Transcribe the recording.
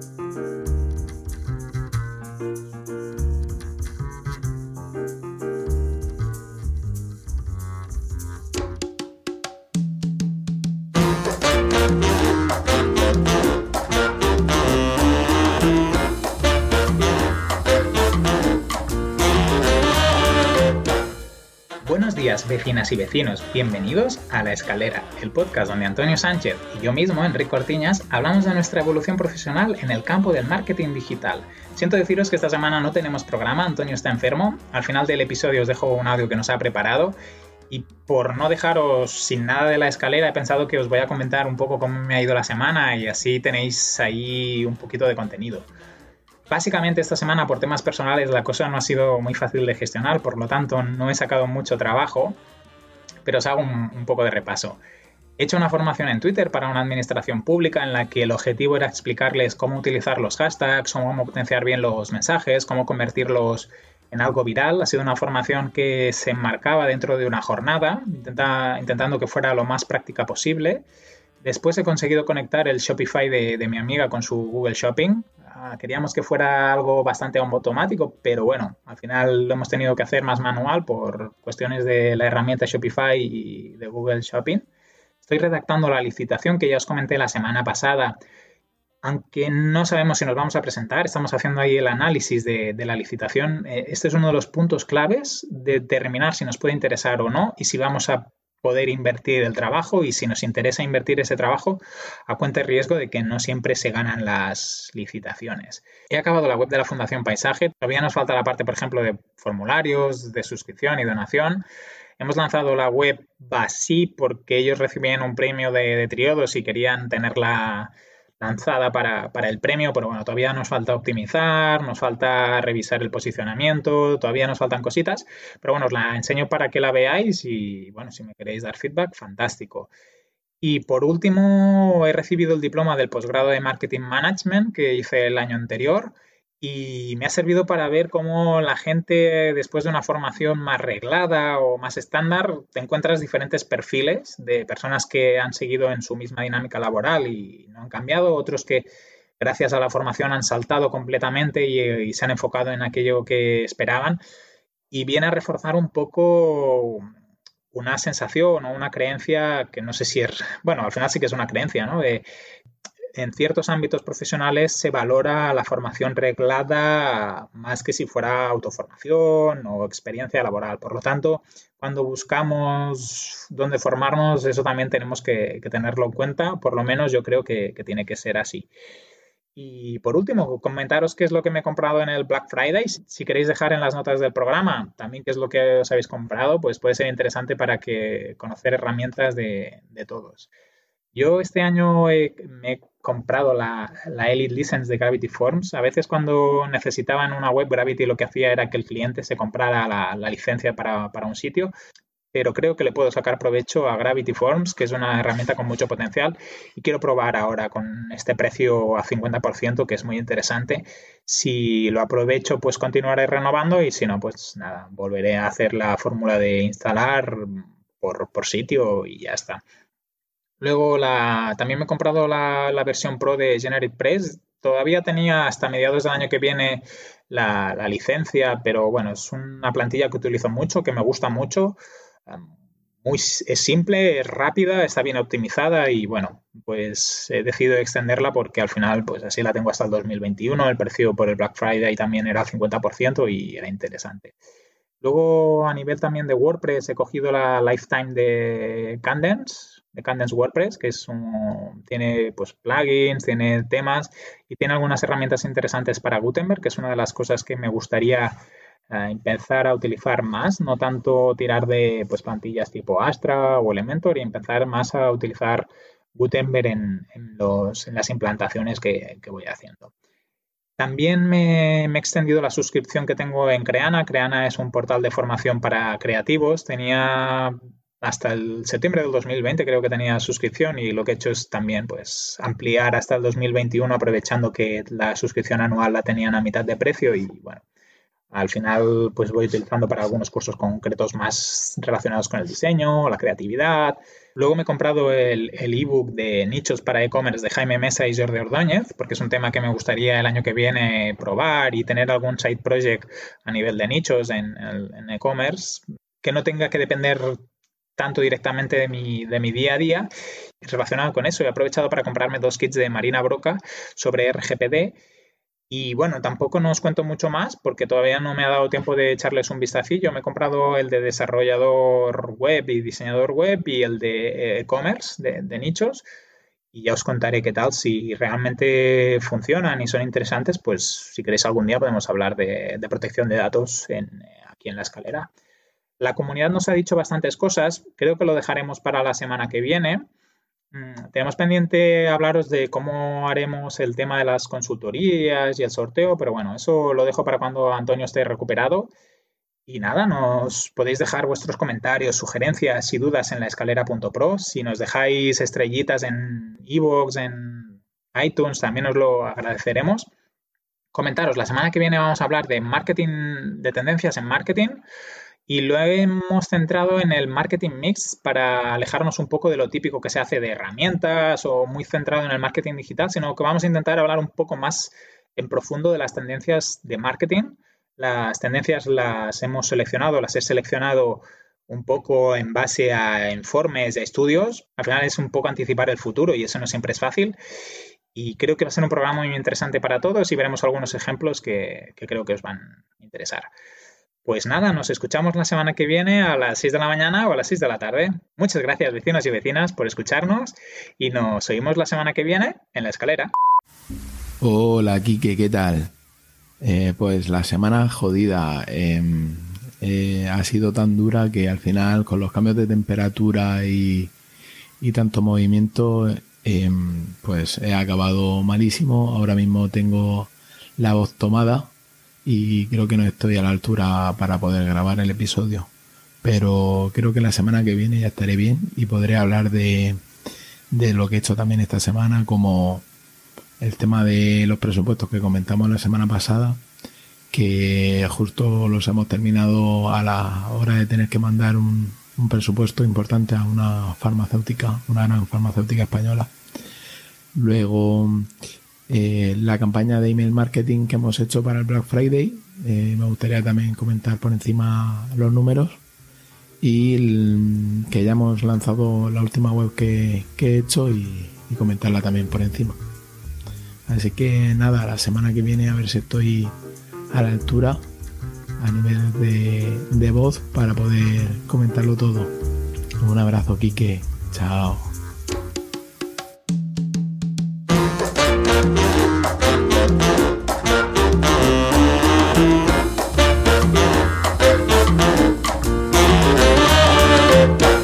Thank you. Vecinas y vecinos. Bienvenidos a La Escalera, el podcast donde Antonio Sánchez y yo mismo, Enrique Ortiñas, hablamos de nuestra evolución profesional en el campo del marketing digital. Siento deciros que esta semana no tenemos programa, Antonio está enfermo. Al final del episodio os dejo un audio que nos ha preparado. Y por no dejaros sin nada de la escalera, he pensado que os voy a comentar un poco cómo me ha ido la semana y así tenéis ahí un poquito de contenido. Básicamente esta semana por temas personales la cosa no ha sido muy fácil de gestionar, por lo tanto no he sacado mucho trabajo, pero os hago un, poco de repaso. He hecho una formación en Twitter para una administración pública en la que el objetivo era explicarles cómo utilizar los hashtags, cómo potenciar bien los mensajes, cómo convertirlos en algo viral. Ha sido una formación que se enmarcaba dentro de una jornada, intentando que fuera lo más práctica posible. Después he conseguido conectar el Shopify de, mi amiga con su Google Shopping. Queríamos que fuera algo bastante automático, pero bueno, al final lo hemos tenido que hacer más manual por cuestiones de la herramienta Shopify y de Google Shopping. Estoy redactando la licitación que ya os comenté la semana pasada. Aunque no sabemos si nos vamos a presentar, estamos haciendo ahí el análisis de, la licitación. Eh, este es uno de los puntos claves de determinar si nos puede interesar o no y si vamos a poder invertir el trabajo y si nos interesa invertir ese trabajo, a cuenta de riesgo de que no siempre se ganan las licitaciones. He acabado la web de la Fundación Paisaje, todavía nos falta la parte, por ejemplo, de formularios, de suscripción y donación. Hemos lanzado la web Basi porque ellos recibían un premio de, de triodos y querían tenerla lanzada para, el premio, pero bueno, todavía nos falta optimizar, nos falta revisar el posicionamiento, todavía nos faltan cositas, pero bueno, os la enseño para que la veáis y bueno, si me queréis dar feedback, fantástico. Y por último, he recibido el diploma del posgrado de Marketing Management que hice el año anterior y me ha servido para ver cómo la gente, después de una formación más reglada o más estándar, te encuentras diferentes perfiles de personas que han seguido en su misma dinámica laboral y no han cambiado, otros que gracias a la formación han saltado completamente y, se han enfocado en aquello que esperaban. Y viene a reforzar un poco una sensación o una creencia que no sé si es, bueno, al final sí que es una creencia, ¿no? En ciertos ámbitos profesionales se valora la formación reglada más que si fuera autoformación o experiencia laboral. Por lo tanto, cuando buscamos dónde formarnos, eso también tenemos que, tenerlo en cuenta. Por lo menos yo creo que, tiene que ser así. Y por último, comentaros qué es lo que me he comprado en el Black Friday. Si queréis dejar en las notas del programa también qué es lo que os habéis comprado, pues puede ser interesante para que conocer herramientas de, de todos. Yo este año me he comprado la, Elite License de Gravity Forms. A veces cuando necesitaban una web, Gravity lo que hacía era que el cliente se comprara la, licencia para, un sitio pero creo que le puedo sacar provecho a Gravity Forms, que es una herramienta con mucho potencial y quiero probar ahora con este precio a 50%, que es muy interesante. Si lo aprovecho, pues continuaré renovando y si no, pues nada, volveré a hacer la fórmula de instalar por, por sitio y ya está. Luego la, también me he comprado la, versión Pro de Generic Press. Todavía tenía hasta mediados del año que viene la, licencia, pero bueno, es una plantilla que utilizo mucho, que me gusta mucho. Muy, es simple, es rápida, está bien optimizada y bueno, pues he decidido extenderla porque al final pues así la tengo hasta el 2021. El precio por el Black Friday también era 50% y era interesante. Luego a nivel también de WordPress he cogido la Lifetime de Candence, de Candence WordPress, que es un, tiene pues plugins, tiene temas y tiene algunas herramientas interesantes para Gutenberg, que es una de las cosas que me gustaría eh, empezar a utilizar más, no tanto tirar de pues plantillas tipo Astra o Elementor y empezar más a utilizar Gutenberg en, los, en las implantaciones que, voy haciendo. También me, me, he extendido la suscripción que tengo en Creana. Creana es un portal de formación para creativos. Tenía hasta el septiembre del 2020 creo que tenía suscripción y lo que he hecho es también pues ampliar hasta el 2021 aprovechando que la suscripción anual la tenían a mitad de precio y bueno, al final pues voy utilizando para algunos cursos concretos más relacionados con el diseño, la creatividad. Luego me he comprado el ebook de nichos para e-commerce de Jaime Mesa y Jordi Ordóñez, porque es un tema que me gustaría el año que viene probar y tener algún side project a nivel de nichos en e-commerce que no tenga que depender tanto directamente de mi, de mi día a día. Relacionado con eso, he aprovechado para comprarme dos kits de Marina Broca sobre RGPD y bueno, tampoco nos cuento mucho más porque todavía no me ha dado tiempo de echarles un vistacillo. Me he comprado el de desarrollador web y diseñador web y el de e-commerce, de, nichos. Y ya os contaré qué tal. Si realmente funcionan y son interesantes, pues si queréis algún día podemos hablar de, protección de datos aquí en la escalera. La comunidad nos ha dicho bastantes cosas. Creo que lo dejaremos para la semana que viene. Mm, tenemos pendiente hablaros de cómo haremos el tema de las consultorías y el sorteo, pero bueno, eso lo dejo para cuando Antonio esté recuperado. Y nada, nos podéis dejar vuestros comentarios, sugerencias y dudas en la escalera.pro. Si nos dejáis estrellitas en iVoox, en iTunes, también os lo agradeceremos. Comentaros, la semana que viene vamos a hablar de marketing, de tendencias en marketing. Y lo hemos centrado en el marketing mix para alejarnos un poco de lo típico que se hace de herramientas o muy centrado en el marketing digital, sino que vamos a intentar hablar un poco más en profundo de las tendencias de marketing. Las tendencias las hemos seleccionado, las he seleccionado un poco en base a informes, de estudios. Al final es un poco anticipar el futuro y eso no siempre es fácil. Y creo que va a ser un programa muy interesante para todos y veremos algunos ejemplos que, que creo que os van a interesar. Pues nada, nos escuchamos la semana que viene a las 6 de la mañana o a las 6 de la tarde. Muchas gracias vecinos y vecinas por escucharnos y nos oímos la semana que viene en la escalera. Hola Kike, ¿qué tal? Eh, pues la semana jodida em, eh, ha sido tan dura que al final con los cambios de temperatura y, y tanto movimiento em, pues he acabado malísimo. Ahora mismo tengo la voz tomada y creo que no estoy a la altura para poder grabar el episodio. Pero creo que la semana que viene ya estaré bien y podré hablar de, de lo que he hecho también esta semana, como el tema de los presupuestos que comentamos la semana pasada, que justo los hemos terminado a la hora de tener que mandar un, un presupuesto importante a una farmacéutica, una gran farmacéutica española. Luego eh, la campaña de email marketing que hemos hecho para el Black Friday. Eh, me gustaría también comentar por encima los números y que ya hemos lanzado la última web que, he hecho y, comentarla también por encima. Así que nada, la semana que viene a ver si estoy a la altura a nivel de, de voz para poder comentarlo todo. Un abrazo, Kike. Chao.